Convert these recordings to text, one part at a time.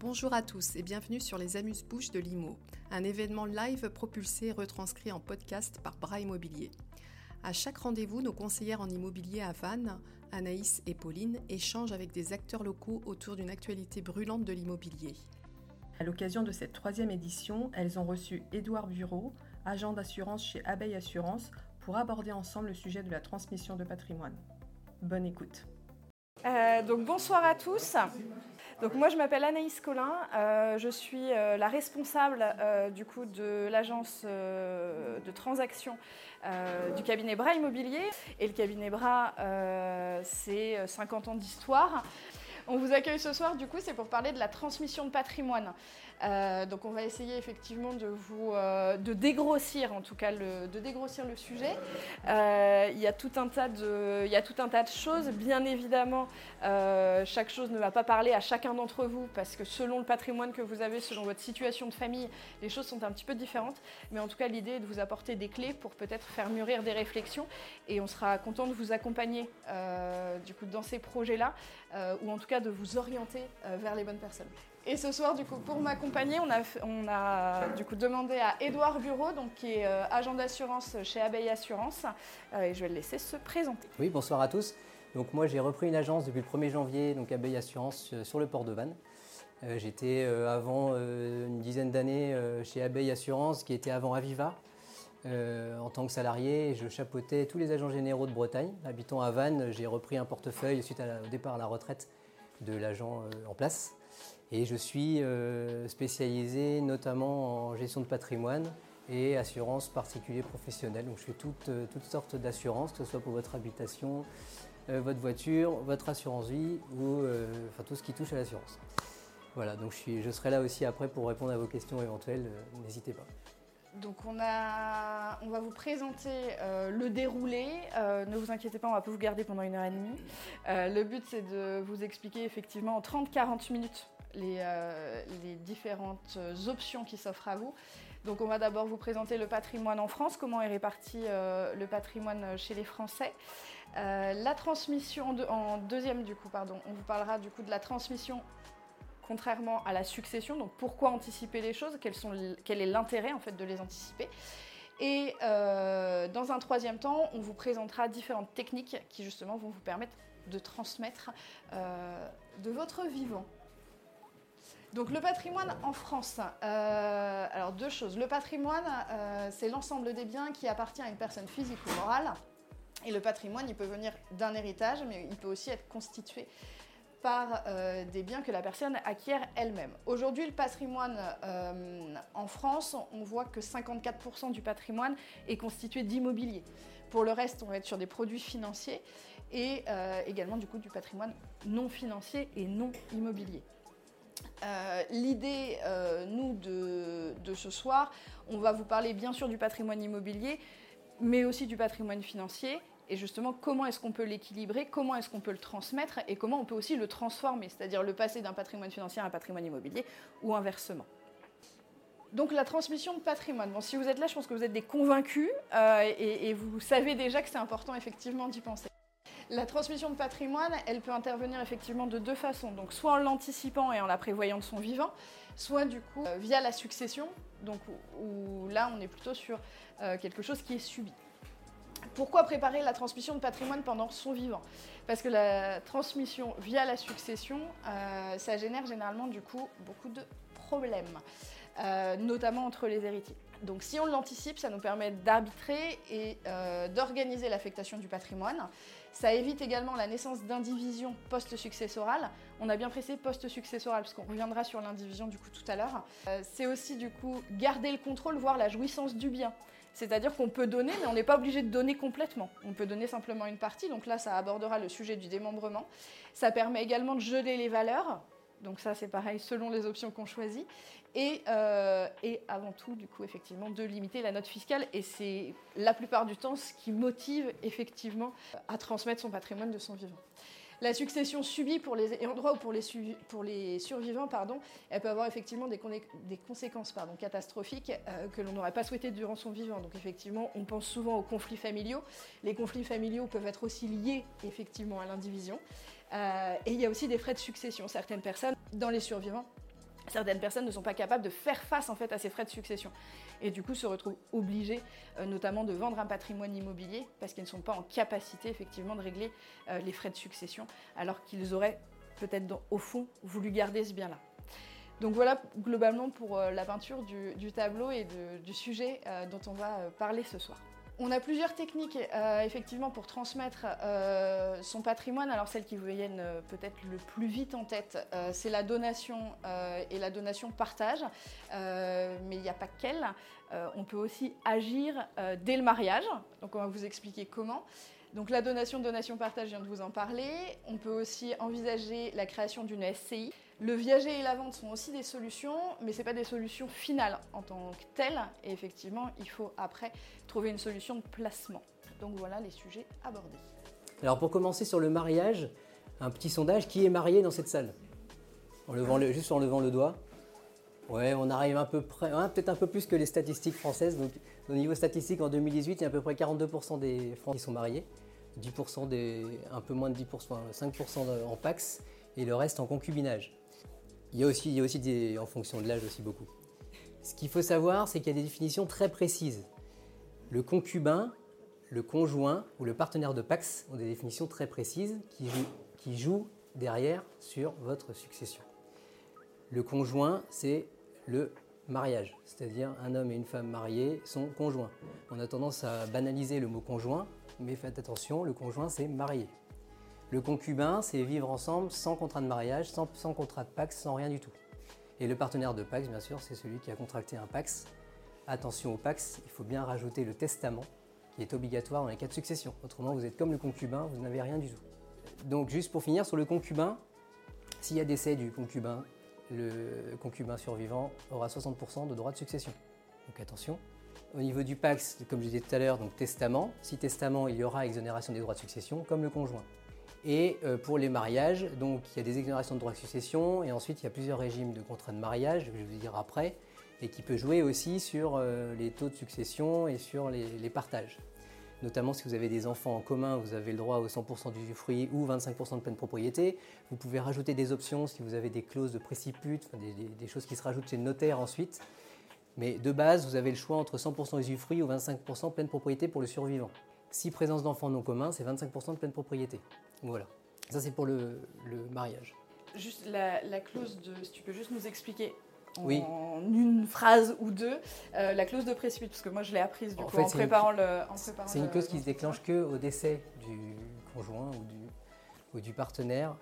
Bonjour à tous et bienvenue sur les Amuse-Bouches de Limo, un événement live propulsé et retranscrit en podcast par Bras Immobilier. À chaque rendez-vous, nos conseillères en immobilier à Vannes, Anaïs et Pauline, échangent avec des acteurs locaux autour d'une actualité brûlante de l'immobilier. À l'occasion de cette troisième édition, elles ont reçu Édouard Bureau, agent d'assurance chez Abeille Assurance, pour aborder ensemble le sujet de la transmission de patrimoine. Bonne écoute. Euh, donc bonsoir à tous. Donc moi je m'appelle Anaïs Collin, euh, je suis euh, la responsable du coup de l'agence de transaction du cabinet Bras Immobilier et le cabinet Bras c'est 50 ans d'histoire. On vous accueille ce soir, du coup, c'est pour parler de la transmission de patrimoine. Euh, donc, on va essayer effectivement de vous, euh, dégrossir, en tout cas, de dégrossir le sujet. Euh, il y a tout un tas de, il y a tout un tas de choses. Bien évidemment, chaque chose ne va pas parler à chacun d'entre vous parce que selon le patrimoine que vous avez, selon votre situation de famille, les choses sont un petit peu différentes. Mais en tout cas, l'idée est de vous apporter des clés pour peut-être faire mûrir des réflexions. Et on sera content de vous accompagner, du coup, dans ces projets-là, ou en tout cas de vous orienter euh, vers les bonnes personnes. Et ce soir, du coup, pour m'accompagner, on a, on a du coup demandé à Édouard Bureau, donc, qui est euh, agent d'assurance chez Abeille Assurance, euh, et je vais le laisser se présenter. Oui, bonsoir à tous. Donc moi, j'ai repris une agence depuis le 1er janvier, donc Abeille Assurance, sur le port de Vannes. J'étais avant une dizaine d'années chez Abeille Assurance, qui était avant Aviva. En tant que salarié, je chapeautais tous les agents généraux de Bretagne. Habitant à Vannes, j'ai repris un portefeuille suite au départ à la retraite de l'agent euh, en place. Et je suis euh, spécialisé notamment en gestion de patrimoine et assurance particulier professionnelle. Donc je fais toutes, euh, sortes d'assurances, que ce soit pour votre habitation, votre voiture, votre assurance vie ou enfin, tout ce qui touche à l'assurance. Voilà, donc je, je serai là aussi après pour répondre à vos questions éventuelles, n'hésitez pas. Donc on, a, on, va vous présenter euh, le déroulé. Euh, ne vous inquiétez pas, on va pas vous garder pendant une heure et demie. Euh, le but c'est de vous expliquer effectivement en 30-40 minutes les, les, différentes options qui s'offrent à vous. Donc on va d'abord vous présenter le patrimoine en France, comment est réparti le patrimoine chez les Français. la transmission en deuxième du coup, pardon, on vous parlera du coup de la transmission contrairement à la succession. Donc pourquoi anticiper les choses Quel est l'intérêt en fait de les anticiper Et euh, dans un troisième temps, on vous présentera différentes techniques qui justement vont vous permettre de transmettre euh, de votre vivant. Donc le patrimoine en France. Euh, alors deux choses. Le patrimoine, c'est l'ensemble des biens qui appartient à une personne physique ou morale. Et le patrimoine, il peut venir d'un héritage, mais il peut aussi être constitué par euh, des biens que la personne acquiert elle-même. Aujourd'hui, le patrimoine euh, en France, on voit que 54% du patrimoine est constitué d'immobilier. Pour le reste, on va être sur des produits financiers et euh, également du coup du patrimoine non financier et non immobilier. L'idée, nous, de, de, ce soir, on va vous parler bien sûr du patrimoine immobilier, mais aussi du patrimoine financier et justement comment est-ce qu'on peut l'équilibrer, comment est-ce qu'on peut le transmettre et comment on peut aussi le transformer, c'est-à-dire le passer d'un patrimoine financier à un patrimoine immobilier ou inversement. Donc la transmission de patrimoine. Bon, si vous êtes là, je pense que vous êtes des convaincus euh, et, vous savez déjà que c'est important effectivement d'y penser. La transmission de patrimoine, elle peut intervenir effectivement de deux façons. Donc soit en l'anticipant et en la prévoyant de son vivant, soit du coup euh, via la succession, donc où, là on est plutôt sur euh, quelque chose qui est subi. Pourquoi préparer la transmission de patrimoine pendant son vivant? Parce que la transmission via la succession, euh, ça génère généralement beaucoup de problèmes, euh, notamment entre les héritiers. Donc si on l'anticipe, ça nous permet d'arbitrer et euh, d'organiser l'affectation du patrimoine. Ça évite également la naissance d'indivisions post-successorales. On a bien pressé post-successorale parce qu'on reviendra sur l'indivision du coup tout à l'heure. c'est aussi du coup garder le contrôle, voire la jouissance du bien. C'est-à-dire qu'on peut donner, mais on n'est pas obligé de donner complètement. On peut donner simplement une partie. Donc là, ça abordera le sujet du démembrement. Ça permet également de geler les valeurs. Donc ça, c'est pareil selon les options qu'on choisit. Et, euh, et, avant tout, du coup, effectivement, de limiter la note fiscale. Et c'est la plupart du temps ce qui motive effectivement à transmettre son patrimoine de son vivant. La succession subie pour les droit ou pour les, survivants, elle peut avoir effectivement des, conséquences catastrophiques euh, que l'on n'aurait pas souhaité durant son vivant. Donc effectivement, on pense souvent aux conflits familiaux. Les conflits familiaux peuvent être aussi liés effectivement à l'indivision. Euh, et il y a aussi des frais de succession. Certaines personnes, dans les survivants, certaines personnes ne sont pas capables de faire face en fait à ces frais de succession et du coup se retrouvent obligés euh, notamment de vendre un patrimoine immobilier parce qu'ils ne sont pas en capacité effectivement de régler euh, les frais de succession alors qu'ils auraient peut-être au fond voulu garder ce bien-là. Donc voilà globalement pour euh, la peinture du, tableau et du sujet dont on va parler ce soir. On a plusieurs techniques euh, effectivement pour transmettre euh, son patrimoine. Alors celle qui vous viennent euh, peut-être le plus vite en tête, c'est la donation et la donation partage. mais il n'y a pas qu'elle. on peut aussi agir dès le mariage. Donc on va vous expliquer comment. Donc la donation, donation partage, je viens de vous en parler. On peut aussi envisager la création d'une SCI. Le viager et la vente sont aussi des solutions, mais ce n'est pas des solutions finales en tant que telles. Et effectivement, il faut après trouver une solution de placement. Donc voilà les sujets abordés. Alors pour commencer sur le mariage, un petit sondage, qui est marié dans cette salle? En levant le, Juste en levant le doigt? Ouais, on arrive un peu près, hein, peut-être un peu plus que les statistiques françaises. Au niveau statistique, en 2018, il y a à peu près 42% des Français qui sont mariés, 10% des, un peu moins de 10%, 5% en Pax, et le reste en concubinage. Il y a aussi, il y a aussi des, en fonction de l'âge aussi beaucoup. Ce qu'il faut savoir, c'est qu'il y a des définitions très précises. Le concubin, le conjoint ou le partenaire de Pax ont des définitions très précises qui jouent derrière sur votre succession. Le conjoint, c'est le mariage, c'est-à-dire un homme et une femme mariés sont conjoints. On a tendance à banaliser le mot conjoint, mais faites attention, le conjoint, c'est marié. Le concubin, c'est vivre ensemble sans contrat de mariage, sans, contrat de Pax, sans rien du tout. Et le partenaire de Pax, bien sûr, c'est celui qui a contracté un Pax. Attention au Pax, il faut bien rajouter le testament, qui est obligatoire dans les cas de succession. Autrement, vous êtes comme le concubin, vous n'avez rien du tout. Donc, juste pour finir, sur le concubin, s'il y a décès du concubin, le concubin survivant aura 60% de droits de succession. Donc attention. Au niveau du Pax, comme je disais tout à l'heure, donc testament. Si testament, il y aura exonération des droits de succession, comme le conjoint. Et euh, pour les mariages, donc il y a des exonérations de droits de succession et ensuite il y a plusieurs régimes de contrats de mariage, je vais vous dire après, et qui peut jouer aussi sur euh, les taux de succession et sur les, partages. Notamment si vous avez des enfants en commun, vous avez le droit au 100% d'usufruit ou 25% de pleine propriété. Vous pouvez rajouter des options si vous avez des clauses de préciput, des, des, choses qui se rajoutent chez le notaire ensuite. Mais de base, vous avez le choix entre 100% usufruit ou 25% pleine propriété pour le survivant. Si présence d'enfants non communs, c'est 25% de pleine propriété. Voilà. Ça, c'est pour le, mariage. Juste la, clause de. Si tu peux juste nous expliquer en une phrase ou deux euh, la clause de préciput, parce que moi je l'ai apprise du en, coup, en préparant le. C'est une clause qui se déclenche que au décès du conjoint ou du, ou du partenaire.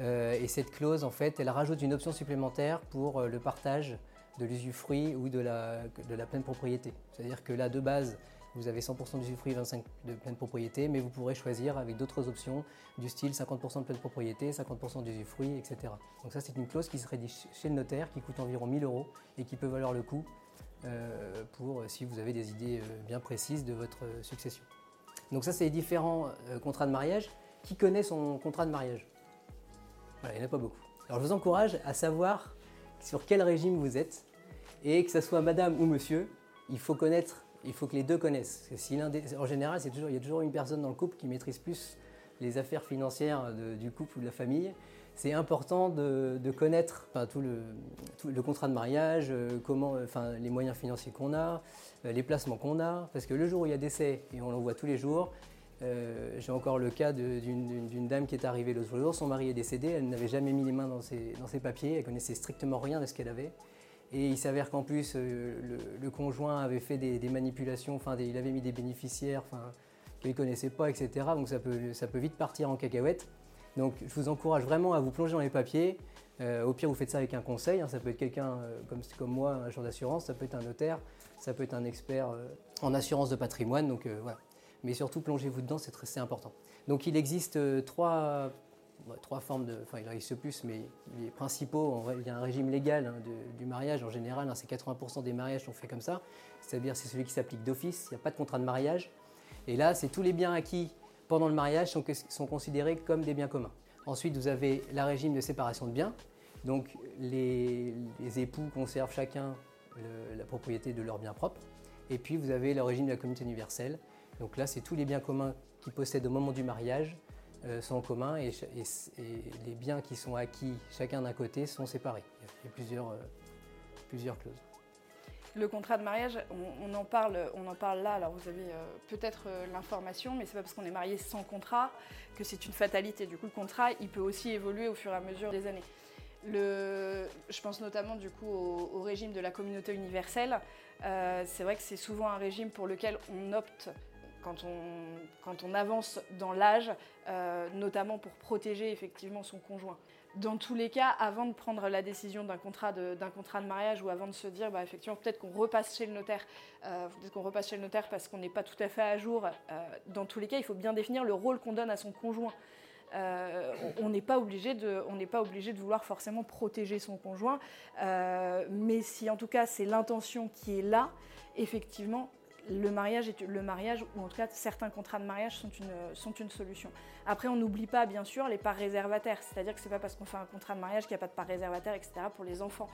Euh, et cette clause, en fait, elle rajoute une option supplémentaire pour euh, le partage de l'usufruit ou de la, de la pleine propriété. C'est-à-dire que là, de base, vous avez 100% d'usufruit, 25% de pleine propriété, mais vous pourrez choisir avec d'autres options du style 50% de pleine propriété, 50% d'usufruit, etc. Donc ça, c'est une clause qui se rédige chez le notaire, qui coûte environ 1000 euros et qui peut valoir le coup euh, pour euh, si vous avez des idées euh, bien précises de votre succession. Donc ça, c'est les différents contrats de mariage. Qui connaît son contrat de mariage? Voilà, il n'y en a pas beaucoup. Alors je vous encourage à savoir sur quel régime vous êtes et que ce soit madame ou monsieur, il faut connaître il faut que les deux connaissent. Si en général, toujours, il y a toujours une personne dans le couple qui maîtrise plus les affaires financières du couple ou de la famille. C'est important de, connaître tout, le, contrat de mariage, euh, comment, enfin, les moyens financiers qu'on a, euh, les placements qu'on a. Parce que le jour où il y a décès, et on l'en voit tous les jours, euh, j'ai encore le cas d'une dame qui est arrivée l'autre jour, son mari est décédé, elle n'avait jamais mis les mains dans ses, dans ses papiers, elle connaissait strictement rien de ce qu'elle avait. Et il s'avère qu'en plus, euh, le, conjoint avait fait des, manipulations, enfin, il avait mis des bénéficiaires qu'il ne connaissait pas, etc. Donc ça peut, ça peut vite partir en cacahuète. Donc je vous encourage vraiment à vous plonger dans les papiers. Euh, au pire, vous faites ça avec un conseil. Hein. ça peut être quelqu'un euh, comme, comme moi, un agent d'assurance, ça peut être un notaire, ça peut être un expert en assurance de patrimoine. Donc voilà. Mais surtout, plongez-vous dedans, c'est important. Donc il existe trois trois formes de. Enfin, il existe plus, mais les principaux, il y a un régime légal hein, du mariage en général, hein, c'est 80% des mariages sont faits comme ça. C'est-à-dire, c'est celui qui s'applique d'office, il n'y a pas de contrat de mariage. Et là, c'est tous les biens acquis pendant le mariage sont, sont considérés comme des biens communs. Ensuite, vous avez le régime de séparation de biens. Donc, les, époux conservent chacun la propriété de leurs biens propres. Et puis, vous avez le régime de la communauté universelle. Donc là, c'est tous les biens communs qu'ils possèdent au moment du mariage sont en commun et, les biens qui sont acquis chacun d'un côté sont séparés. Il y a plusieurs, plusieurs clauses. Le contrat de mariage, on, en, parle, on en parle là, alors vous avez peut-être l'information, mais c'est pas parce qu'on est marié sans contrat que c'est une fatalité. Du coup, le contrat, il peut aussi évoluer au fur et à mesure des années. Je pense notamment du coup au, régime de la communauté universelle. Euh, c'est vrai que c'est souvent un régime pour lequel on opte quand on, avance dans l'âge, euh, notamment pour protéger effectivement son conjoint. Dans tous les cas, avant de prendre la décision d'un contrat de, mariage ou avant de se dire, bah, effectivement, peut-être qu'on repasse chez le notaire, euh, peut-être qu'on repasse chez le notaire parce qu'on n'est pas tout à fait à jour, dans tous les cas, il faut bien définir le rôle qu'on donne à son conjoint. Euh, on n'est pas obligé de, pas obligé de vouloir forcément protéger son conjoint, euh, mais si en tout cas c'est l'intention qui est là, effectivement, le mariage, ou en tout cas certains contrats de mariage sont une, sont une solution. Après, on n'oublie pas bien sûr les parts réservataires, c'est-à-dire que c'est pas parce qu'on fait un contrat de mariage qu'il n'y a pas de part réservataire, etc. pour les enfants.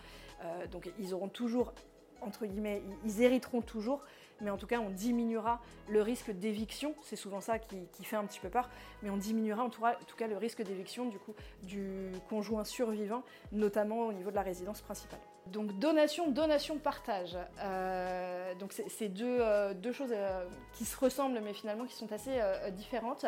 Euh, donc ils auront toujours, entre guillemets, ils hériteront toujours mais en tout cas on diminuera le risque d'éviction, c'est souvent ça qui, fait un petit peu peur, mais on diminuera en tout cas, le risque d'éviction du du conjoint survivant, notamment au niveau de la résidence principale. Donc donation, donation, partage. Euh, donc c'est deux, euh, deux, choses euh, qui se ressemblent mais finalement qui sont assez différentes.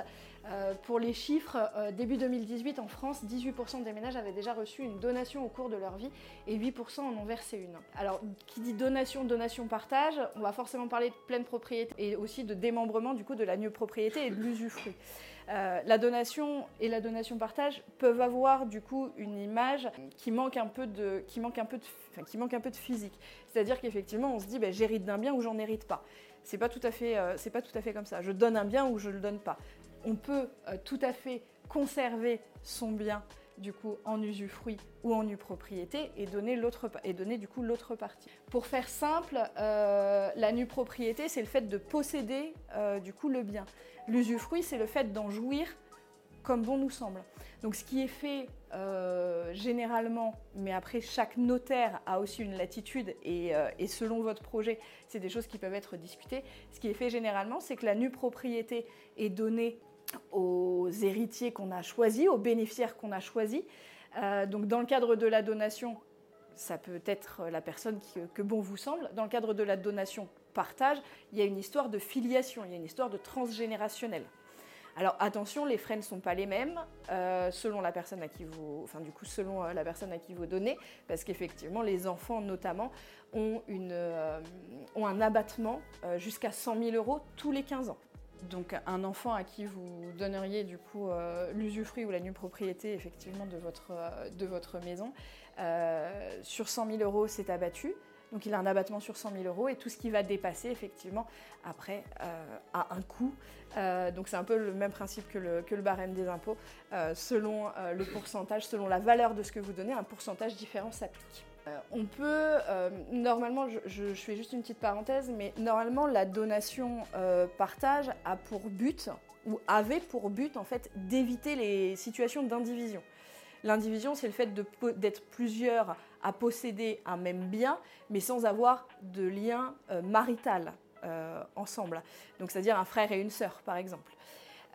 pour les chiffres, début 2018 en France, 18% des ménages avaient déjà reçu une donation au cours de leur vie et 8% en ont versé une. Alors qui dit donation, donation, partage, on va forcément parler de pleine propriété et aussi de démembrement du coup de la nue propriété et de l'usufruit. Euh, la donation et la donation partage peuvent avoir du coup une image qui manque un peu de, physique. C'est-à-dire qu'effectivement, on se dit, ben, j'hérite d'un bien ou j'en hérite pas. C'est pas tout à fait, euh, pas tout à fait comme ça. Je donne un bien ou je le donne pas. On peut euh, tout à fait conserver son bien du coup en usufruit ou en nue propriété et donner l'autre et donner du coup l'autre partie. Pour faire simple, la nue propriété c'est le fait de posséder du coup le bien. L'usufruit, c'est le fait d'en jouir comme bon nous semble. Donc ce qui est fait euh, généralement, mais après chaque notaire a aussi une latitude euh, et, selon votre projet, c'est des choses qui peuvent être discutées. Ce qui est fait généralement, c'est que la nue propriété est donnée aux héritiers qu'on a choisis, aux bénéficiaires qu'on a choisis. Euh, donc dans le cadre de la donation, ça peut être la personne que bon vous semble. Dans le cadre de la donation partage, il y a une histoire de filiation, il y a une histoire de transgénérationnel. Alors attention, les frais ne sont pas les mêmes euh, selon la personne à qui vous, enfin du coup selon euh, la personne à qui vous donnez, parce qu'effectivement les enfants notamment ont, ont un abattement jusqu'à 100 000 euros tous les 15 ans. Donc un enfant à qui vous donneriez du coup l'usufruit ou la nue propriété effectivement de votre, votre maison, sur 100 000 euros c'est abattu. Donc il a un abattement sur 100 000 euros et tout ce qui va dépasser, effectivement, après, euh, a un coût. Euh, donc c'est un peu le même principe que le, que le barème des impôts. Euh, selon le pourcentage, selon la valeur de ce que vous donnez, un pourcentage différent s'applique. On peut, normalement, je, fais juste une petite parenthèse, mais normalement la donation partage a pour but, ou avait pour but en fait, d'éviter les situations d'indivision. L'indivision, c'est le fait d'être plusieurs à posséder un même bien, mais sans avoir de lien euh, marital euh, ensemble. Donc, c'est-à-dire un frère et une sœur, par exemple.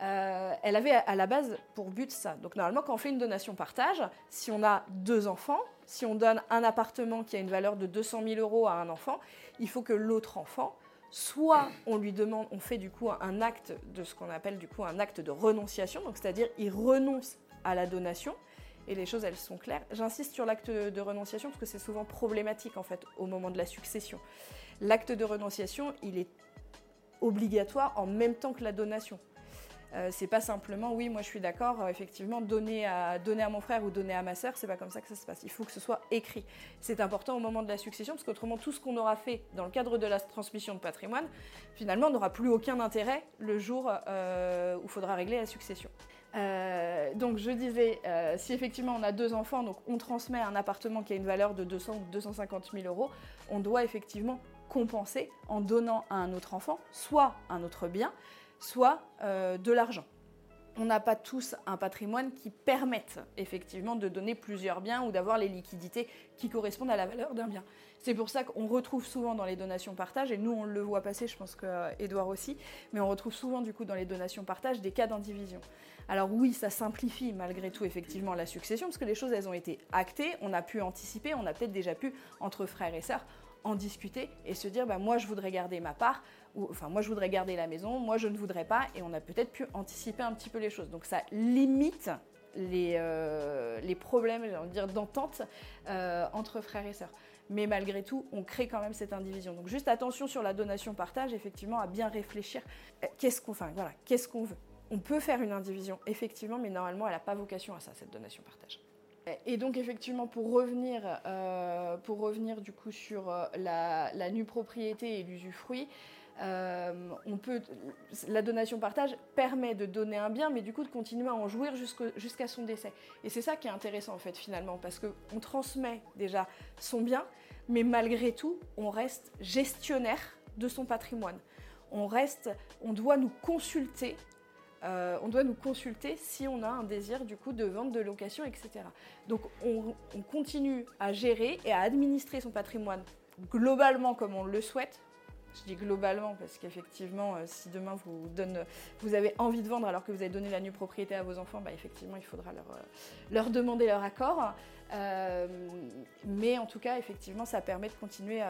Euh, elle avait à la base pour but ça. Donc, normalement, quand on fait une donation partage, si on a deux enfants, si on donne un appartement qui a une valeur de 200 000 euros à un enfant, il faut que l'autre enfant soit on lui demande, on fait du coup un acte de ce qu'on appelle du coup un acte de renonciation, donc c'est-à-dire il renonce à la donation, et les choses elles sont claires. J'insiste sur l'acte de renonciation parce que c'est souvent problématique en fait au moment de la succession. L'acte de renonciation, il est obligatoire en même temps que la donation. Euh, c'est pas simplement oui, moi je suis d'accord, euh, effectivement, donner à, mon frère ou donner à ma sœur, c'est pas comme ça que ça se passe. Il faut que ce soit écrit. C'est important au moment de la succession parce qu'autrement, tout ce qu'on aura fait dans le cadre de la transmission de patrimoine, finalement, n'aura plus aucun intérêt le jour euh, où il faudra régler la succession. Donc je disais, si effectivement on a deux enfants, donc on transmet un appartement qui a une valeur de 200 ou 250 000 euros, on doit effectivement compenser en donnant à un autre enfant soit un autre bien, soit euh, de l'argent. on n'a pas tous un patrimoine qui permette effectivement de donner plusieurs biens ou d'avoir les liquidités qui correspondent à la valeur d'un bien. C'est pour ça qu'on retrouve souvent dans les donations partage, et nous on le voit passer, je pense qu'Edouard aussi, mais on retrouve souvent du coup dans les donations partage des cas d'indivision. Alors oui, ça simplifie malgré tout effectivement la succession, parce que les choses elles ont été actées, on a pu anticiper, on a peut-être déjà pu, entre frères et sœurs, en discuter et se dire bah, moi je voudrais garder ma part, ou enfin moi je voudrais garder la maison, moi je ne voudrais pas, et on a peut-être pu anticiper un petit peu les choses. Donc ça limite les, euh, les problèmes dire, d'entente euh, entre frères et sœurs. Mais malgré tout, on crée quand même cette indivision. Donc juste attention sur la donation-partage, effectivement, à bien réfléchir. Euh, qu'est-ce qu'on qu'est-ce qu'on veut? On peut faire une indivision, effectivement, mais normalement, elle n'a pas vocation à ça, cette donation-partage. Et donc effectivement, pour revenir, euh, pour revenir du coup sur euh, la, nue propriété et l'usufruit, euh, on peut, la donation partage permet de donner un bien, mais du coup de continuer à en jouir jusqu'à son décès. Et c'est ça qui est intéressant en fait finalement, parce qu'on transmet déjà son bien, mais malgré tout, on reste gestionnaire de son patrimoine. On reste, on doit nous consulter euh, on doit nous consulter si on a un désir du coup de vente, de location, etc. Donc on, continue à gérer et à administrer son patrimoine globalement comme on le souhaite. Je dis globalement parce qu'effectivement, euh, si demain vous, vous avez envie de vendre alors que vous avez donné la nue propriété à vos enfants, bah, effectivement, il faudra leur, euh, demander leur accord. mais en tout cas, effectivement, ça permet de continuer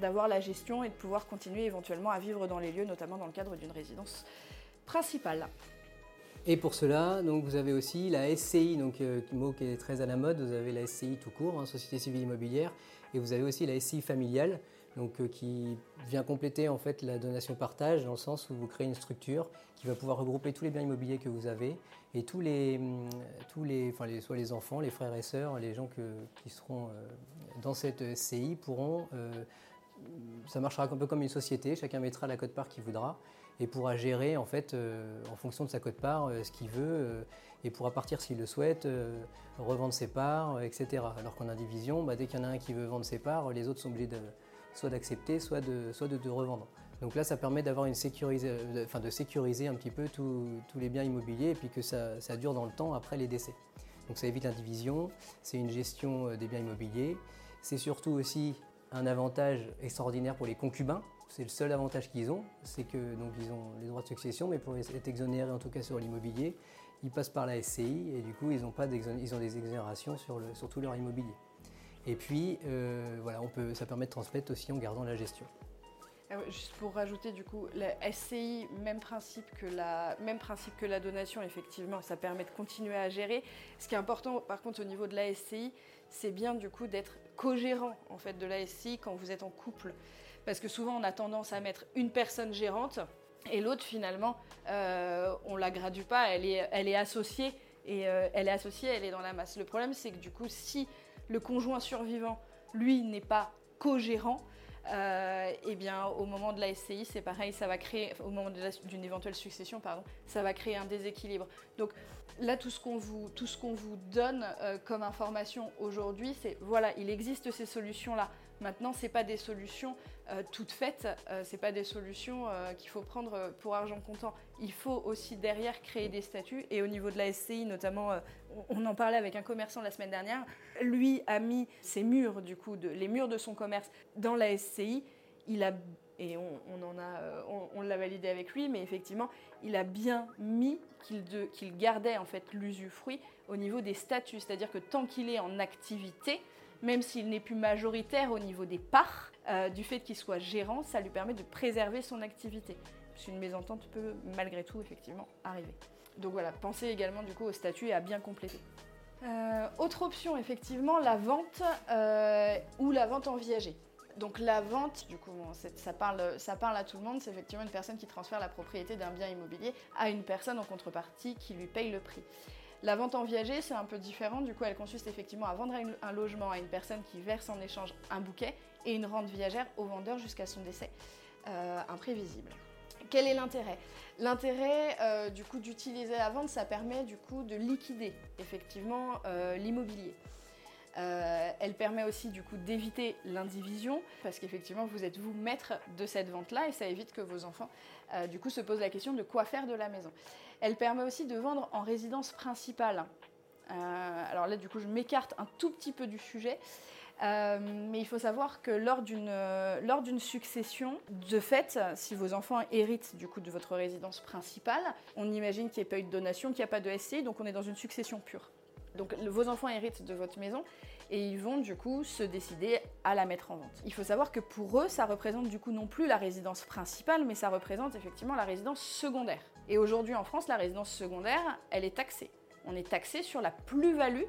d'avoir la gestion et de pouvoir continuer éventuellement à vivre dans les lieux, notamment dans le cadre d'une résidence principale. Et pour cela, donc, vous avez aussi la SCI, donc, euh, mot qui est très à la mode, vous avez la SCI tout court, hein, Société Civile Immobilière, et vous avez aussi la SCI familiale, donc, euh, qui vient compléter en fait la donation partage dans le sens où vous créez une structure qui va pouvoir regrouper tous les biens immobiliers que vous avez et tous les, hum, tous les, enfin, les soit les enfants, les frères et sœurs, les gens qui seront euh, dans cette SCI pourront, ça marchera un peu comme une société, chacun mettra la cote-part qu'il voudra et pourra gérer en fait euh, en fonction de sa cote-part euh, ce qu'il veut euh, et pourra partir s'il le souhaite, revendre ses parts, etc. Alors qu'en indivision, bah, dès qu'il y en a un qui veut vendre ses parts, les autres sont obligés soit d'accepter, soit de, soit de, revendre. Donc là, ça permet d'avoir une sécurisé, enfin de sécuriser un petit peu tous les biens immobiliers et puis que ça, ça, dure dans le temps après les décès. Donc ça évite l'indivision, c'est une gestion des biens immobiliers. C'est surtout aussi un avantage extraordinaire pour les concubins, c'est le seul avantage qu'ils ont, c'est que donc ils ont les droits de succession, mais pour être exonérés en tout cas sur l'immobilier, ils passent par la SCI et du coup ils ont pas ils des exonérations sur, sur tout leur immobilier. Et puis euh, voilà, on peut, ça permet de transmettre aussi en gardant la gestion. Ah juste pour rajouter du coup, la SCI, même principe, que la, même principe que la donation, effectivement, ça permet de continuer à gérer. Ce qui est important par contre au niveau de la SCI, c'est bien du coup d'être co-gérant en fait de la SCI quand vous êtes en couple. Parce que souvent, on a tendance à mettre une personne gérante et l'autre, finalement, euh, on la gradue pas, elle est, associée. Et euh, elle est associée, elle est dans la masse. Le problème, c'est que du coup, si le conjoint survivant, lui, n'est pas co-gérant, euh, eh bien, au moment de la SCI, c'est pareil, ça va créer, au moment d'une éventuelle succession, pardon, ça va créer un déséquilibre. Donc là, tout ce qu'on vous, tout ce qu'on vous donne euh, comme information aujourd'hui, c'est voilà, il existe ces solutions-là. Maintenant, ce pas des solutions euh, toutes faites, euh, ce pas des solutions euh, qu'il faut prendre pour argent comptant. Il faut aussi derrière créer des statuts. Et au niveau de la SCI, notamment, on en parlait avec un commerçant la semaine dernière, lui a mis ses murs, du coup, les murs de son commerce dans la SCI. Il a et on, en a, on, l'a validé avec lui, mais effectivement, il a bien mis qu'il gardait en fait l'usufruit au niveau des statuts, c'est-à-dire que tant qu'il est en activité, même s'il n'est plus majoritaire au niveau des parts, euh, du fait qu'il soit gérant, ça lui permet de préserver son activité. Puisqu'une mésentente peut malgré tout effectivement arriver. Donc voilà, pensez également du coup au statut et à bien compléter. Euh, autre option, effectivement, la vente euh, ou la vente en viager. Donc la vente, du coup, ça, ça parle à tout le monde, c'est effectivement une personne qui transfère la propriété d'un bien immobilier à une personne en contrepartie qui lui paye le prix. La vente en viager, c'est un peu différent. Du coup, elle consiste effectivement à vendre un logement à une personne qui verse en échange un bouquet et une rente viagère au vendeur jusqu'à son décès euh, imprévisible. Quel est l'intérêt? L'intérêt euh, du coup d'utiliser la vente, ça permet du coup de liquider effectivement euh, l'immobilier. Elle permet aussi du coup d'éviter l'indivision parce qu'effectivement vous êtes vous maître de cette vente-là et ça évite que vos enfants du coup se posent la question de quoi faire de la maison. Elle permet aussi de vendre en résidence principale. Euh, alors là du coup je m'écarte un tout petit peu du sujet. mais il faut savoir que lors d'une succession, de fait, si vos enfants héritent du coup de votre résidence principale, on imagine qu'il n'y a pas eu de donation, qu'il n'y a pas de SCI, donc on est dans une succession pure. Donc vos enfants héritent de votre maison et ils vont du coup se décider à la mettre en vente. Il faut savoir que pour eux, ça représente du coup non plus la résidence principale, mais ça représente effectivement la résidence secondaire. Et aujourd'hui en France, la résidence secondaire, elle est taxée. On est taxé sur la plus-value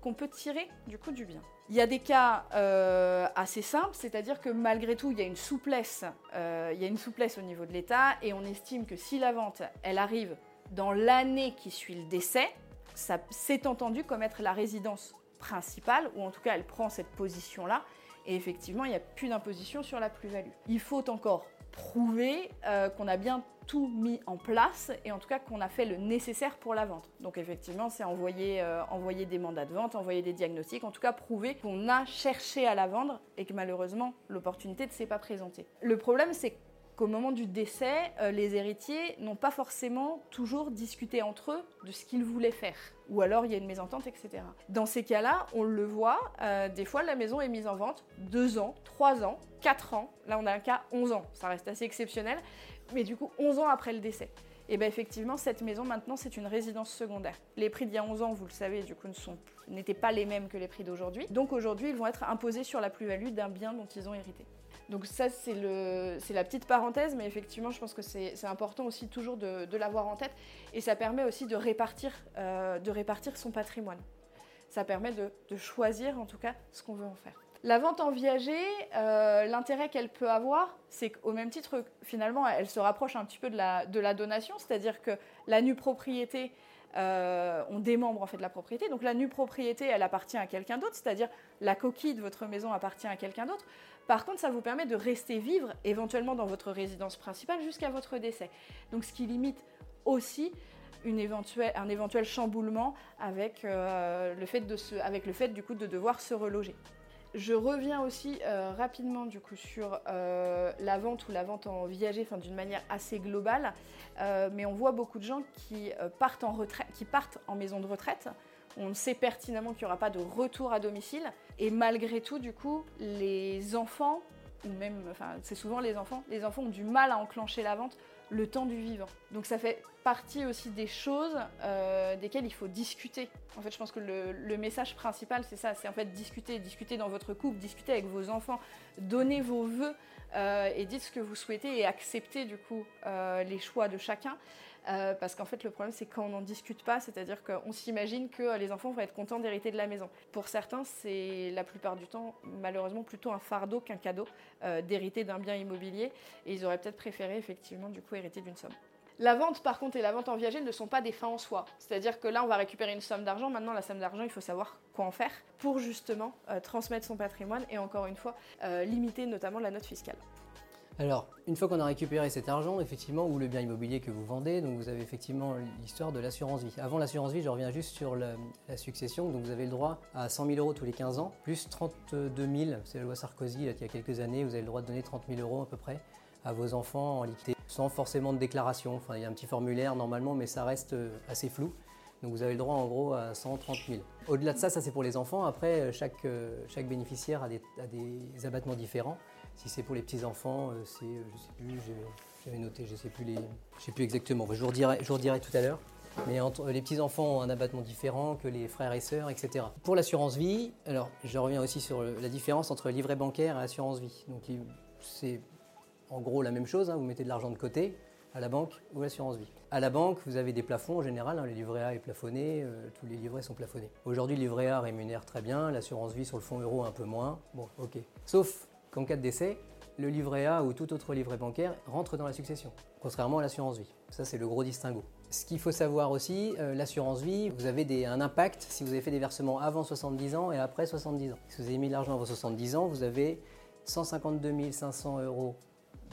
qu'on peut tirer du coup du bien. Il y a des cas euh, assez simples, c'est-à-dire que malgré tout, il y a une souplesse, euh, il y a une souplesse au niveau de l'État, et on estime que si la vente, elle arrive dans l'année qui suit le décès, ça s'est entendu comme être la résidence principale, ou en tout cas elle prend cette position-là, et effectivement il n'y a plus d'imposition sur la plus-value. Il faut encore prouver euh, qu'on a bien tout mis en place et en tout cas qu'on a fait le nécessaire pour la vente. Donc effectivement, c'est envoyer, euh, envoyer des mandats de vente, envoyer des diagnostics, en tout cas prouver qu'on a cherché à la vendre et que malheureusement l'opportunité ne s'est pas présentée. Le problème, c'est au moment du décès, euh, les héritiers n'ont pas forcément toujours discuté entre eux de ce qu'ils voulaient faire. Ou alors il y a une mésentente, etc. Dans ces cas-là, on le voit, euh, des fois la maison est mise en vente deux ans, trois ans, quatre ans. Là on a un cas 11 ans, ça reste assez exceptionnel. Mais du coup 11 ans après le décès. Et bien effectivement, cette maison maintenant c'est une résidence secondaire. Les prix d'il y a 11 ans, vous le savez, du coup n'étaient pas les mêmes que les prix d'aujourd'hui. Donc aujourd'hui, ils vont être imposés sur la plus-value d'un bien dont ils ont hérité. Donc ça, c'est la petite parenthèse, mais effectivement, je pense que c'est important aussi toujours de, l'avoir en tête. Et ça permet aussi de répartir, euh, de répartir son patrimoine. Ça permet de, choisir, en tout cas, ce qu'on veut en faire. La vente en viager, euh, l'intérêt qu'elle peut avoir, c'est qu'au même titre, finalement, elle se rapproche un petit peu de la, de la donation, c'est-à-dire que la nue propriété, euh, on démembre en fait la propriété. Donc la nue propriété, elle appartient à quelqu'un d'autre, c'est-à-dire la coquille de votre maison appartient à quelqu'un d'autre. Par contre, ça vous permet de rester vivre éventuellement dans votre résidence principale jusqu'à votre décès. Donc ce qui limite aussi un éventuel chamboulement avec, euh, le fait de du coup de devoir se reloger. Je reviens aussi euh, rapidement du coup sur euh, la vente ou la vente en viager, enfin d'une manière assez globale, mais on voit beaucoup de gens qui partent en qui partent en maison de retraite on sait pertinemment qu'il n'y aura pas de retour à domicile. Et malgré tout, du coup, les enfants, ou même, enfin, c'est souvent les enfants, les enfants ont du mal à enclencher la vente le temps du vivant. Donc ça fait partie aussi des choses euh, desquelles il faut discuter. En fait, je pense que le, message principal, c'est ça, c'est en fait discuter, discuter dans votre couple, discuter avec vos enfants, donner vos voeux euh, et dites ce que vous souhaitez et accepter du coup euh, les choix de chacun. Euh, parce qu'en fait, le problème, c'est quand on n'en discute pas, c'est-à-dire qu'on s'imagine que les enfants vont être contents d'hériter de la maison. Pour certains, c'est la plupart du temps, malheureusement, plutôt un fardeau qu'un cadeau euh, d'hériter d'un bien immobilier. Et ils auraient peut-être préféré, effectivement, du coup, hériter d'une somme. La vente, par contre, et la vente en viager ne sont pas des fins en soi. C'est-à-dire que là, on va récupérer une somme d'argent. Maintenant, la somme d'argent, il faut savoir quoi en faire pour justement euh, transmettre son patrimoine et encore une fois, limiter notamment la note fiscale. Alors, une fois qu'on a récupéré cet argent, effectivement, ou le bien immobilier que vous vendez, donc vous avez effectivement l'histoire de l'assurance vie. Avant l'assurance vie, je reviens juste sur la, succession. Donc vous avez le droit à 100 000 euros tous les 15 ans, plus 32 000, c'est la loi Sarkozy, il y a quelques années, vous avez le droit de donner 30 000 euros à peu près à vos enfants en liquidité, sans forcément de déclaration. Enfin, il y a un petit formulaire normalement, mais ça reste euh, assez flou. Donc vous avez le droit en gros à 130 000. Au-delà de ça, ça c'est pour les enfants. Après, euh, chaque, euh, chaque bénéficiaire a des, abattements différents. Si c'est pour les petits-enfants, euh, c'est, je sais plus, j'avais noté, je sais plus les, sais plus exactement. Je vous redirai, je vous tout à l'heure. Mais entre, les petits-enfants ont un abattement différent que les frères et sœurs, etc. Pour l'assurance vie, alors je reviens aussi sur la différence entre livret bancaire et assurance vie. Donc c'est en gros la même chose, hein. vous mettez de l'argent de côté à la banque ou à l'assurance vie. À la banque, vous avez des plafonds en général, hein. le livret A est plafonné, euh, tous les livrets sont plafonnés. Aujourd'hui, le livret A rémunère très bien, l'assurance vie sur le fonds euro un peu moins. Bon, ok. Sauf qu'en cas de décès, le livret A ou tout autre livret bancaire rentre dans la succession, contrairement à l'assurance vie. Ça, c'est le gros distinguo. Ce qu'il faut savoir aussi, euh, l'assurance vie, vous avez un impact si vous avez fait des versements avant 70 ans et après 70 ans. Si vous avez mis de l'argent avant 70 ans, vous avez 152 500 euros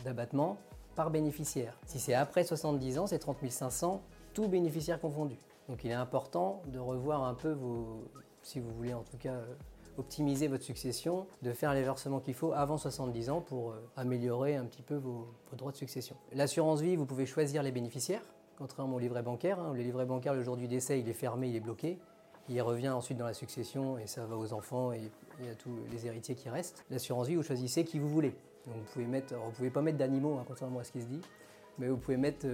d'abattement par bénéficiaire. Si c'est après 70 ans, c'est 30 500, tout bénéficiaire confondu. Donc il est important de revoir un peu vos, si vous voulez en tout cas euh, optimiser votre succession, de faire les versements qu'il faut avant 70 ans pour euh, améliorer un petit peu vos, droits de succession. L'assurance vie, vous pouvez choisir les bénéficiaires, contrairement au livret bancaire. Hein. Le livret bancaire, le jour du décès, il est fermé, il est bloqué. Il revient ensuite dans la succession et ça va aux enfants et, à tous les héritiers qui restent. L'assurance vie, vous choisissez qui vous voulez. Donc vous pouvez pouvez pas mettre d'animaux, hein, contrairement à ce qui se dit, mais vous pouvez mettre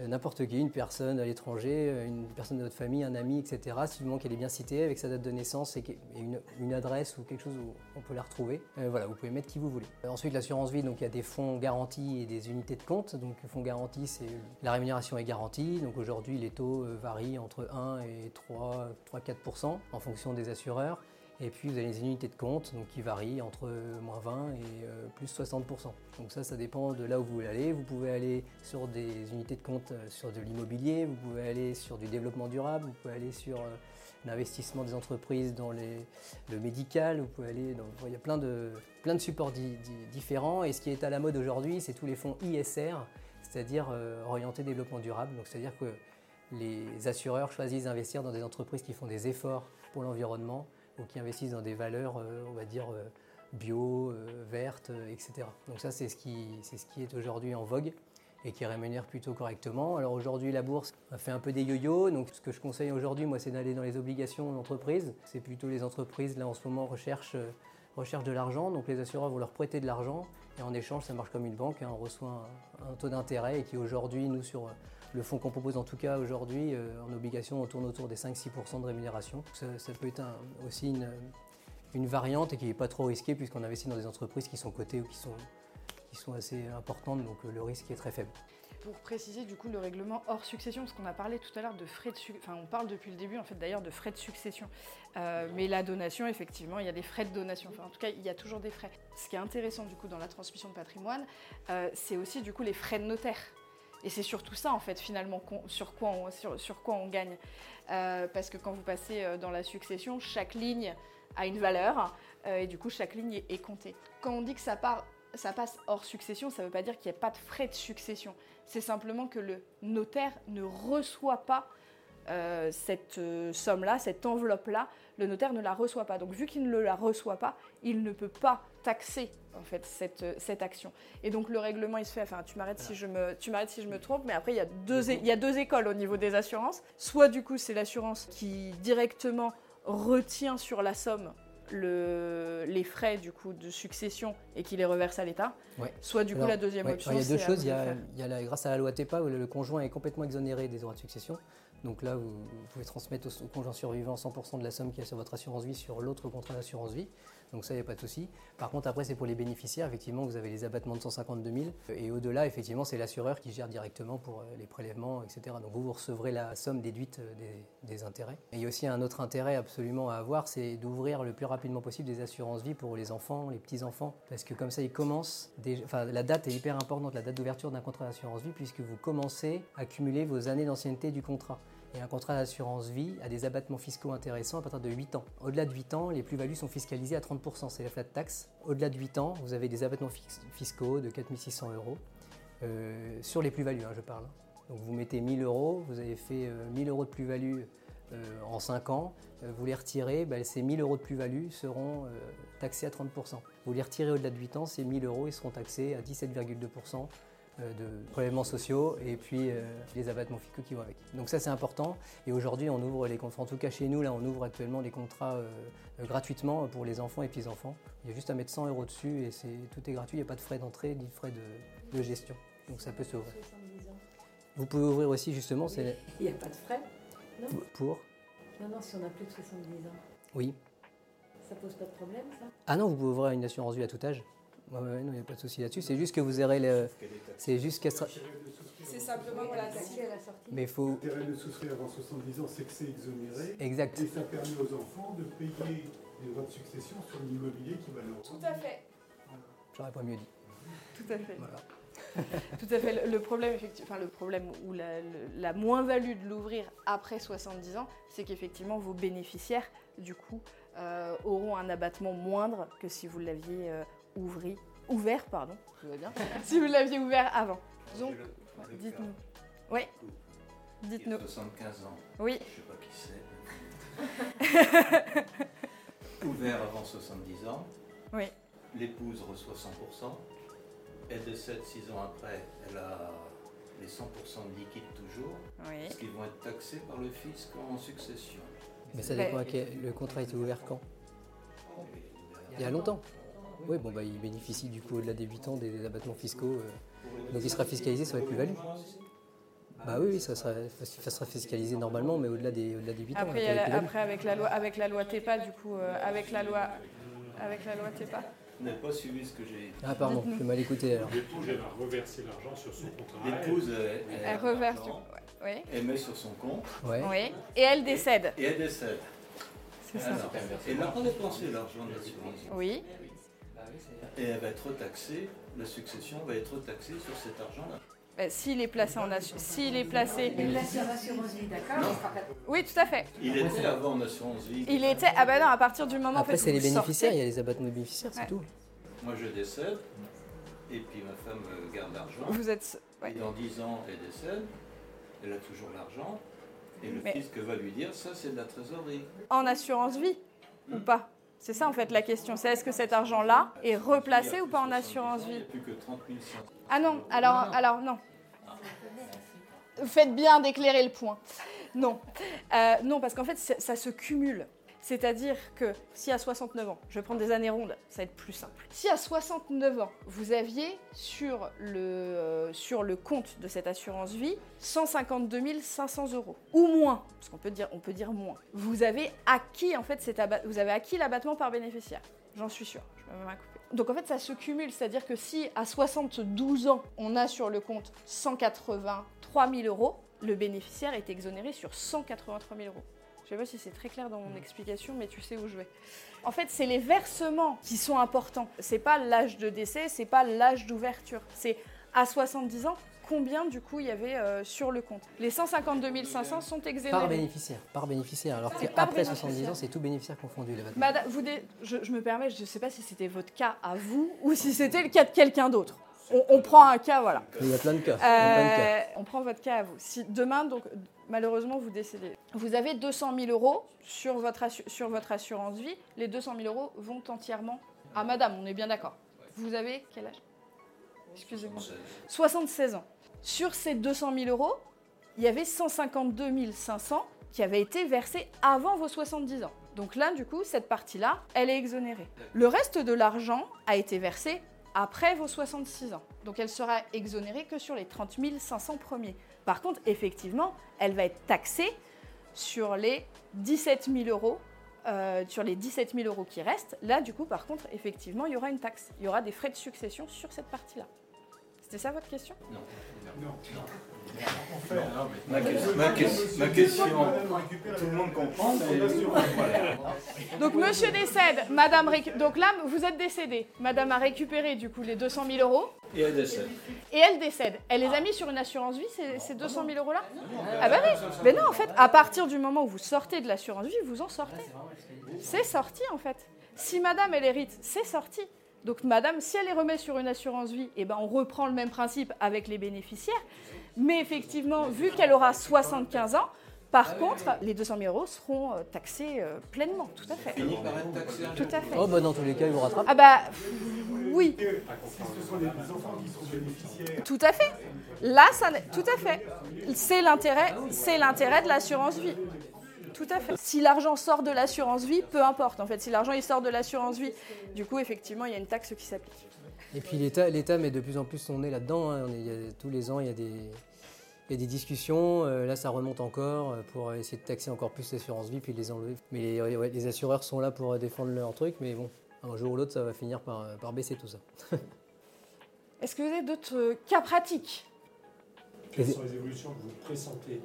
euh, n'importe qui, une personne à l'étranger, euh, une personne de votre famille, un ami, etc. Si vous qu'elle est bien citée avec sa date de naissance et une, adresse ou quelque chose où on peut la retrouver, euh, voilà, vous pouvez mettre qui vous voulez. Ensuite, l'assurance vie, donc il y a des fonds garantis et des unités de compte. Donc, fonds garantis, c'est la rémunération est garantie. Donc aujourd'hui, les taux varient entre 1 et 3, 3-4% en fonction des assureurs. Et puis vous avez les unités de compte donc qui varient entre moins 20 et euh, plus 60%. Donc ça, ça dépend de là où vous voulez aller. Vous pouvez aller sur des unités de compte euh, sur de l'immobilier, vous pouvez aller sur du développement durable, vous pouvez aller sur euh, l'investissement des entreprises dans le médical, vous pouvez aller dans, il y a plein de, plein de supports différents. Et ce qui est à la mode aujourd'hui, c'est tous les fonds ISR, c'est-à-dire orientés développement durable. Donc c'est-à-dire que les assureurs choisissent d'investir dans des entreprises qui font des efforts pour l'environnement ou qui investissent dans des valeurs, euh, on va dire, euh, bio, euh, vertes, etc. Donc ça, c'est ce, qui, c'est ce qui est aujourd'hui en vogue et qui rémunère plutôt correctement. Alors aujourd'hui, la bourse fait un peu des yo-yo. Donc ce que je conseille aujourd'hui, moi, c'est d'aller dans les obligations d'entreprise. C'est plutôt les entreprises, là, en ce moment, recherchent, recherchent de l'argent. Donc les assureurs vont leur prêter de l'argent. Et en échange, ça marche comme une banque. Hein. On reçoit un, un taux d'intérêt et qui aujourd'hui, nous, sur le fonds qu'on propose en tout cas aujourd'hui euh, en obligation, on tourne autour des 5-6% de rémunération. Ça, peut être aussi une, variante et qui n'est pas trop risquée puisqu'on investit dans des entreprises qui sont cotées ou qui sont, qui sont assez importantes, donc euh, le risque est très faible. Pour préciser du coup le règlement hors succession, parce qu'on a parlé tout à l'heure de frais de enfin on parle depuis le début en fait d'ailleurs de frais de succession. Euh, mais la donation, effectivement, il y a des frais de donation. En tout cas, il y a toujours des frais. Ce qui est intéressant du coup dans la transmission de patrimoine, c'est aussi du coup les frais de notaire. Et c'est surtout ça, en fait, finalement, sur quoi on, gagne. Euh, parce que quand vous passez euh, dans la succession, chaque ligne a une valeur, euh, et du coup, chaque ligne est, comptée. Quand on dit que ça, ça passe hors succession, ça ne veut pas dire qu'il n'y a pas de frais de succession. C'est simplement que le notaire ne reçoit pas cette somme-là, cette enveloppe-là, le notaire ne la reçoit pas. Donc vu qu'il ne la reçoit pas, il ne peut pas taxer en fait cette, cette action. Et donc le règlement il se fait, enfin tu m'arrêtes si je me tu m'arrêtes si je me trompe, mais après il y a deux il y a deux écoles au niveau des assurances. Soit du coup c'est l'assurance qui directement retient sur la somme le, les frais du coup de succession et qui les reverse à l'État. Soit du coup la deuxième option. il y a deux choses. Il y a, il y a la, grâce à la loi TEPA où le conjoint est complètement exonéré des droits de succession. Donc là, vous, pouvez transmettre au, conjoint survivant 100% de la somme qui est sur votre assurance vie sur l'autre contrat d'assurance vie. Donc ça, il n'y a pas de souci. Par contre, après, c'est pour les bénéficiaires. Effectivement, vous avez les abattements de 152 000. Et au-delà, effectivement, c'est l'assureur qui gère directement pour euh, les prélèvements, etc. Donc vous, vous recevrez la somme déduite euh, des, intérêts. Il y a aussi un autre intérêt absolument à avoir, c'est d'ouvrir le plus rapidement possible des assurances vie pour les enfants, les petits-enfants. Parce que comme ça, ils commencent... Enfin, la date est hyper importante, la date d'ouverture d'un contrat d'assurance vie, puisque vous commencez à cumuler vos années d'ancienneté du contrat. Et un contrat d'assurance vie a des abattements fiscaux intéressants à partir de 8 ans. Au-delà de 8 ans, les plus-values sont fiscalisées à 30%, c'est la flat tax. Au-delà de 8 ans, vous avez des abattements fiscaux de 4600 euros. Euh, sur les plus-values, hein, je parle. Donc vous mettez 1000 euros, vous avez fait 1000 euh, euros de plus-value euh, en 5 ans, vous les retirez, ben, ces 1000 euros de plus-value seront taxés à 30%. Vous les retirez au-delà de 8 ans, ces 1000 euros ils seront taxés à 17,2% euh, de prélèvements sociaux et puis euh, les abattements fiscaux qui vont avec. Donc ça c'est important et aujourd'hui on ouvre les contrats, en tout cas chez nous là on ouvre actuellement les contrats euh, gratuitement pour les enfants et petits-enfants. Il y a juste à mettre 100 euros dessus et tout est gratuit, il n'y a pas de frais d'entrée ni de frais de, gestion. Donc ça peut s'ouvrir. Vous pouvez ouvrir aussi justement... c'est Il n'y a pas de frais non? Pour Non, non, si on a plus de 70 ans. Oui. Ça pose pas de problème ça? Ah non, vous pouvez ouvrir une assurance vie à tout âge. Ouais, ouais, non, il n'y a pas de souci là-dessus. C'est juste que vous aurez le. C'est juste qu'elle sera. C'est simplement voilà, Mais il faut. L'intérêt de souscrire avant 70 ans, c'est que c'est exonéré. Exact. Et ça permet aux enfants de payer des droits de succession sur l'immobilier qui va leur. Tout à fait. J'aurais pas mieux dit. Tout à fait. Voilà. Tout à fait. Le problème, enfin, le problème ou la, la moins-value de l'ouvrir après 70 ans, c'est qu'effectivement vos bénéficiaires, du coup, euh, auront un abattement moindre que si vous l'aviez euh, ouvri, ouvert, pardon, bien, si vous l'aviez ouvert avant. Donc, dites-nous. Oui. Dites-nous. 75 ans. Oui. Je sais pas qui c'est. ouvert avant 70 ans. Oui. L'épouse reçoit 100%. Elle décède 6 ans après, elle a les 100% de liquide toujours, Oui. parce qu'ils vont être taxés par le fisc en succession. Mais ça Ben- dépend à quel... Le contrat a été ouvert quand? Il y a longtemps. Oui, bon, bah, il bénéficie du coup au-delà des 8 ans des abattements fiscaux. euh, donc il sera fiscalisé sur les plus-values. Bah oui, oui, ça sera, ça sera fiscalisé normalement, mais au-delà des, au-delà des 8 ans. Après, y avec a la- après avec la loi avec la loi TEPA du coup euh, avec la loi avec la loi TEPA. Vous n'avez pas suivi ce que j'ai dit. Ah pardon, Dites-nous. j'ai mal écouté alors. L'épouse, elle va reverser l'argent sur son contrat. L'épouse, elle, Elle reverse du coup. ouais. elle met sur son compte Ouais. Oui. Oui. Et elle décède. et elle décède. C'est ça. Alors, elle n'a pas dépensé l'argent de l'assurance. Oui. Et elle va être taxée, la succession va être taxée sur cet argent-là. Bah, S'il est placé en assu- s'il est placé. Sur l'assurance vie, d'accord Oui, tout à fait. Il était avant en assurance vie. Il était ah bah non à partir du moment en Après, fait, c'est où les bénéficiaires, il y a les abattements bénéficiaires, c'est Ouais. tout. Moi je décède, et puis ma femme euh, garde l'argent. Vous êtes ouais. Et dans 10 ans, elle décède, elle a toujours l'argent, et le Mais- fisc va lui dire ça c'est de la trésorerie. en assurance vie ou pas? C'est ça en fait la question. C'est est-ce que cet argent-là est replacé ou pas en assurance Il n'y vie a plus que 30 500. Ah non, alors, alors non. Faites bien d'éclairer le point. Non, Euh, non parce qu'en fait, ça se cumule. C'est-à-dire que si à 69 ans, je vais prendre des années rondes, ça va être plus simple. Si à 69 ans, vous aviez sur le, euh, sur le compte de cette assurance vie 152 500 euros ou moins, parce qu'on peut dire, on peut dire moins, vous avez acquis en fait cet vous avez acquis l'abattement par bénéficiaire. J'en suis sûre. Je peux même la couper. Donc en fait, ça se cumule, c'est-à-dire que si à 72 ans, on a sur le compte 183 000 euros, le bénéficiaire est exonéré sur 183 000 euros. Je sais pas si c'est très clair dans mon explication, mais tu sais où je vais. En fait, c'est les versements qui sont importants. C'est pas l'âge de décès, c'est pas l'âge d'ouverture. C'est à 70 ans combien du coup il y avait euh, sur le compte. Les 152 500 sont Par exonérés. bénéficiaire, par bénéficiaire. Alors par qu'après 70 bénéficiaire. ans, c'est tout bénéficiaire confondu. Madame, vous dé- je, je me permets, je ne sais pas si c'était votre cas à vous ou si c'était le cas de quelqu'un d'autre. On, on prend un cas, voilà. Il y a plein de cas. plein de cas. Euh, on prend votre cas à vous. Si demain, donc, malheureusement, vous décédez, vous avez 200 000 euros sur votre, sur votre assurance vie, les 200 000 euros vont entièrement à madame, on est bien d'accord. Vous avez quel âge? Excusez-moi. 76 ans. Sur ces 200 000 euros, il y avait 152 500 qui avaient été versés avant vos 70 ans. Donc là, du coup, cette partie-là, elle est exonérée. Le reste de l'argent a été versé après vos 66 ans. Donc elle sera exonérée que sur les 30 500 premiers. Par contre, effectivement, elle va être taxée sur les 17 000 euros. euh, sur les 17 000 euros qui restent, là, du coup, par contre, effectivement, il y aura une taxe. Il y aura des frais de succession sur cette partie-là. C'était ça votre question? Non. Non. Ma, question- ma ma tout le monde comprend, mais. Donc monsieur décède, madame récu- donc là vous êtes décédé. Madame a récupéré du coup les 200 000 euros et elle décède. et elle décède. Elle les a mis sur une assurance vie ces, ces 200 000 euros là Ah bah oui. Mais non en fait à partir du moment où vous sortez de l'assurance vie vous en sortez. C'est sorti en fait. Si madame elle hérite c'est sorti. Donc madame si elle les remet sur une assurance vie et ben on reprend le même principe avec les bénéficiaires. Mais effectivement vu qu'elle aura 75 ans. Par contre, les 200 000 euros seront euh, taxés euh, pleinement, tout à fait. Fini par être taxé. Tout à fait. Oh, bah dans tous les cas, ils vous rattrapent. Ah bah oui, tout à fait. Là, ça, n'est- tout à fait. C'est l'intérêt, c'est l'intérêt de l'assurance vie. Tout à fait. Si l'argent sort de l'assurance vie, peu importe. En fait, si l'argent il sort de l'assurance vie, du coup, effectivement, il y a une taxe qui s'applique. Et puis l'État, l'État met de plus en plus son nez là-dedans. hein. On est- il y a- tous les ans, il y a des, il y a des discussions. Euh, là, ça remonte encore euh, pour essayer de taxer encore plus l'assurance vie puis les enlever. Mais les, ouais, les assureurs sont là pour euh, défendre leur truc. Mais bon, un jour ou l'autre, ça va finir par, par baisser tout ça. Est-ce que vous avez d'autres cas pratiques? Quelles sont les évolutions que vous pressentez?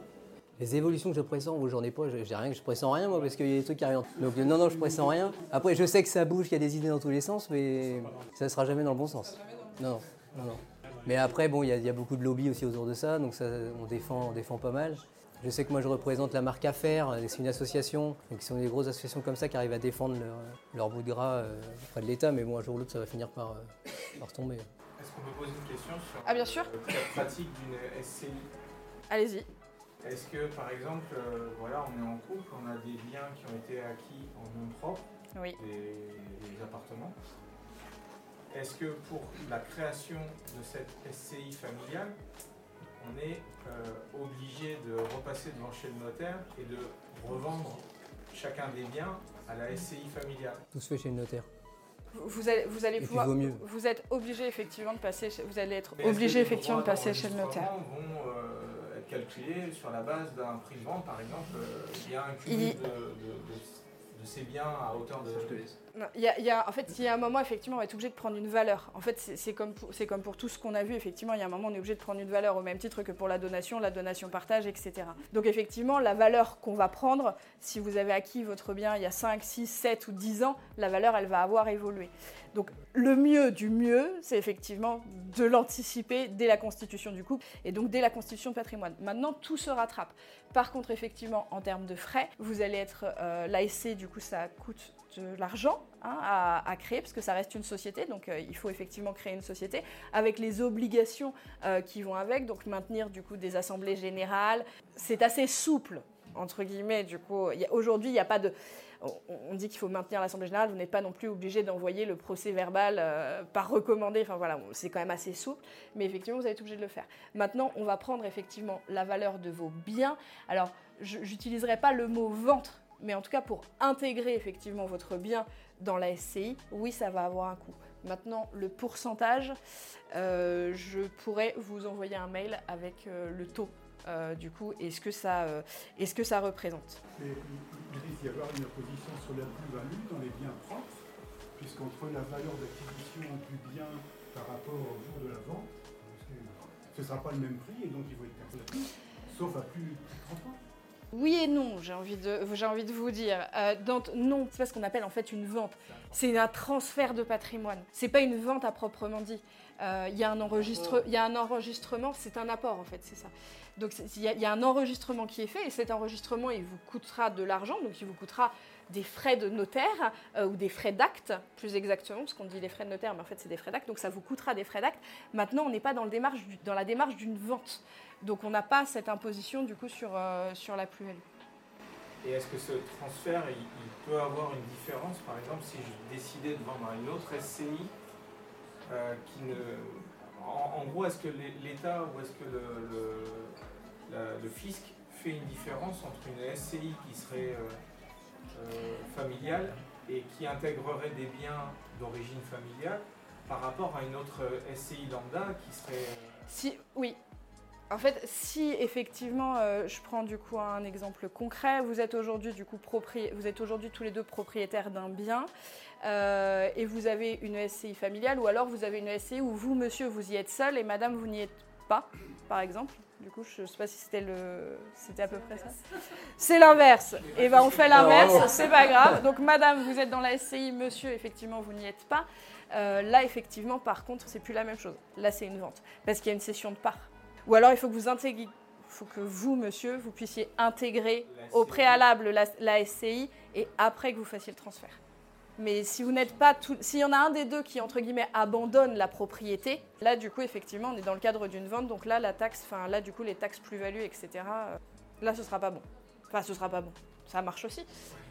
Les évolutions que je pressens, moi, j'en ai pas, j'ai rien, je pressens rien moi parce qu'il y a des trucs qui arrivent. Donc non, non, je pressens rien. Après, je sais que ça bouge, qu'il y a des idées dans tous les sens, mais ça sera jamais dans le bon sens. Non, non, non. non. Mais après, bon, il y, a- il y a beaucoup de lobby aussi autour de ça, donc ça, on défend, on défend pas mal. Je sais que moi, je représente la marque Affaires, euh, c'est une association, donc ce sont des grosses associations comme ça qui arrivent à défendre leur, leur bout de gras euh, auprès de l'État, mais bon, un jour ou l'autre, ça va finir par, euh, par tomber. Est-ce qu'on peut poser une question sur Ah, bien sûr. le cas pratique d'une SCI Allez-y. Est-ce que, par exemple, euh, voilà, on est en couple, on a des biens qui ont été acquis en nom propre, Oui. des, des appartements. Est-ce que pour la création de cette SCI familiale, on est euh, obligé de repasser devant chez le notaire et de revendre chacun des biens à la SCI familiale? Tout se fait chez le notaire. Vous allez, vous allez Et puis pouvoir. vaut mieux. Vous êtes obligé effectivement de passer. chez- Vous allez être obligé effectivement de passer chez le notaire. vont euh, être calculés sur la base d'un prix de vente, par exemple. euh, il y a un cumul de, de- de- de ces biens à hauteur de. Non, Il y a, en fait, y a un moment, effectivement, on être obligé de prendre une valeur. En fait, c'est comme, pour- comme pour tout ce qu'on a vu, effectivement, il y a un moment, on est obligé de prendre une valeur au même titre que pour la donation, la donation partage, etc. Donc, effectivement, la valeur qu'on va prendre, si vous avez acquis votre bien il y a 5, 6, 7 ou 10 ans, la valeur, elle va avoir évolué. Donc, le mieux du mieux, c'est effectivement de l'anticiper dès la constitution du couple et donc dès la constitution de patrimoine. Maintenant, tout se rattrape. Par contre, effectivement, en termes de frais, vous allez être euh, l'ASC, du coup, ça coûte de l'argent hein, à, créer, parce que ça reste une société, donc euh, il faut effectivement créer une société, avec les obligations euh, qui vont avec, donc maintenir du coup des assemblées générales. C'est assez souple, entre guillemets, du coup. Aujourd'hui, il n'y a pas de... On, dit qu'il faut maintenir l'assemblée générale, vous n'êtes pas non plus obligé d'envoyer le procès verbal euh, par recommandé, enfin voilà, c'est quand même assez souple, mais effectivement, vous être obligé de le faire. Maintenant, on va prendre effectivement la valeur de vos biens. Alors, je n'utiliserai pas le mot vente, mais en tout cas pour intégrer effectivement votre bien dans la SCI, oui, ça va avoir un coût. Maintenant, le pourcentage, euh, je pourrais vous envoyer un mail avec euh, le taux euh, du coup et ce que ça, euh, et ce que ça représente. Il risque d'y avoir une opposition sur la plus-value dans les biens propres, puisqu'entre la valeur d'acquisition du bien par rapport au jour de la vente, ce ne sera pas le même prix et donc il va être perdu sauf à plus de 30 ans. Oui et non, j'ai envie de, j'ai envie de vous dire. Euh, dans- non, c'est pas ce qu'on appelle en fait une vente. C'est un transfert de patrimoine. C'est pas une vente à proprement dit. Euh, Il y a un enregistre, il y a un enregistrement, c'est un apport en fait, c'est ça. Donc il y, a- il y a un enregistrement qui est fait et cet enregistrement il vous coûtera de l'argent, donc il vous coûtera des frais de notaire euh, ou des frais d'acte, plus exactement, parce qu'on dit les frais de notaire, mais en fait c'est des frais d'acte, donc ça vous coûtera des frais d'acte. Maintenant on n'est pas dans, le démarche dans la démarche d'une vente, donc on n'a pas cette imposition du coup sur, euh, sur la plus-value. Et est-ce que ce transfert, il, il peut avoir une différence? Par exemple, si je décidais de vendre à une autre SCI, euh, qui ne... En, en gros, est-ce que l'É- l'État ou est-ce que le, le, la- le fisc fait une différence entre une SCI qui serait euh, familiale et qui intégrerait des biens d'origine familiale par rapport à une autre SCI lambda qui serait... Si, oui. En fait, si effectivement, euh, je prends du coup un exemple concret, vous êtes aujourd'hui du coup propri- vous êtes aujourd'hui tous les deux propriétaires d'un bien euh, et vous avez une SCI familiale ou alors vous avez une SCI où vous, monsieur, vous y êtes seul et madame, vous n'y êtes pas, par exemple. Du coup, je ne sais pas si c'était le, c'était à peu près ça. C'est l'inverse. Et ben on fait l'inverse, c'est pas grave. Donc madame, vous êtes dans la SCI, monsieur, effectivement, vous n'y êtes pas. Euh, là, effectivement, par contre, c'est plus la même chose. Là, c'est une vente parce qu'il y a une cession de part. Ou alors, il faut que vous intégriez, faut que vous, monsieur, vous puissiez intégrer au préalable la, la SCI et après que vous fassiez le transfert. Mais si vous n'êtes pas tout, s'il y en a un des deux qui entre guillemets abandonne la propriété, là du coup effectivement on est dans le cadre d'une vente, donc là la taxe, enfin là du coup les taxes plus-value etc. euh, Là ce sera pas bon. Enfin ce sera pas bon. Ça marche aussi.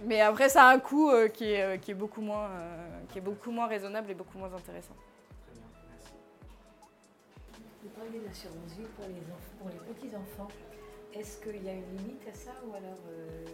Mais après ça a un coût euh, qui, est, euh, qui est beaucoup moins, euh, qui est beaucoup moins raisonnable et beaucoup moins intéressant. Vous parlez d'assurance vie pour les, enfants, pour les petits-enfants. Est-ce qu'il y a une limite à ça ou alors. euh,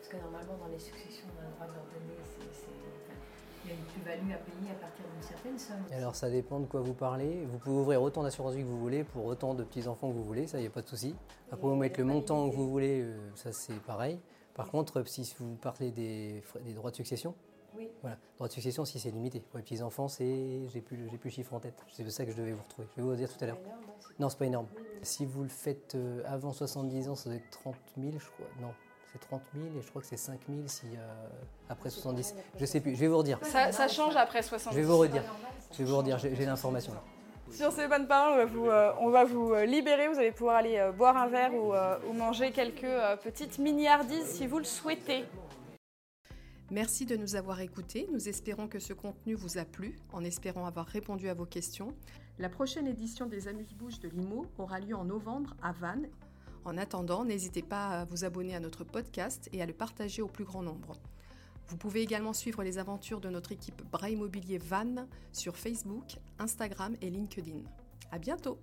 parce que normalement, dans les successions, on a le droit de leur donner. c'est- c'est- enfin, il y a une plus-value à payer à partir d'une certaine somme. Alors ça dépend de quoi vous parlez. Vous pouvez ouvrir autant d'assurance vie que vous voulez pour autant de petits-enfants que vous voulez, ça, il n'y a pas de souci. Après, vous y le montant que vous voulez, euh, ça c'est pareil. Par contre, si vous parlez des droits de succession, Oui. voilà, droits de succession, si c'est limité. Pour les petits-enfants, c'est, j'ai plus, le- j'ai plus le chiffre en tête. C'est ça que je devais vous retrouver. Je vais vous le dire tout à l'heure. Énorme, hein, Non, c'est pas énorme. Oui, oui. Si vous le faites euh, avant 70 ans, ça doit être 30 000, je crois. Non, c'est 30 000 et je crois que c'est 5 000 si, euh, après C'est 70. pareil après Je sais plus, je vais vous redire. Ça, ça change après Je 70. vais vous redire. Normal. Je vais vous redire, j'ai j'ai l'information là. Sur ces bonnes paroles, on va vous, euh, on va vous euh, libérer. Vous allez pouvoir aller euh, boire un verre ou, euh, ou manger quelques euh, petites mini-hardises si vous le souhaitez. Merci de nous avoir écoutés. Nous espérons que ce contenu vous a plu, en espérant avoir répondu à vos questions. La prochaine édition des Amuse-Bouches de Limo aura lieu en novembre à Vannes. En attendant, n'hésitez pas à vous abonner à notre podcast et à le partager au plus grand nombre. Vous pouvez également suivre les aventures de notre équipe Bras Immobilier Van sur Facebook, Instagram et LinkedIn. À bientôt!